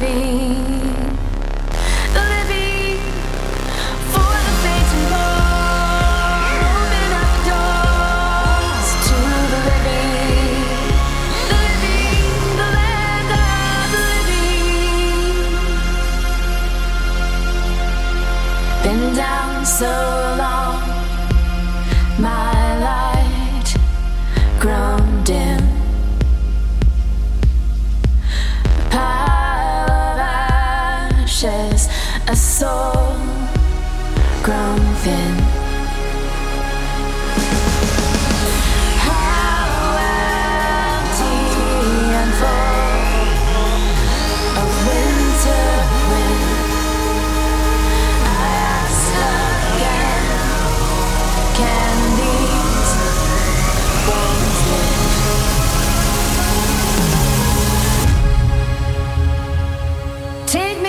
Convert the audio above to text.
living. a soul grown thin. How empty and full of winter wind. I ask again, can these? Take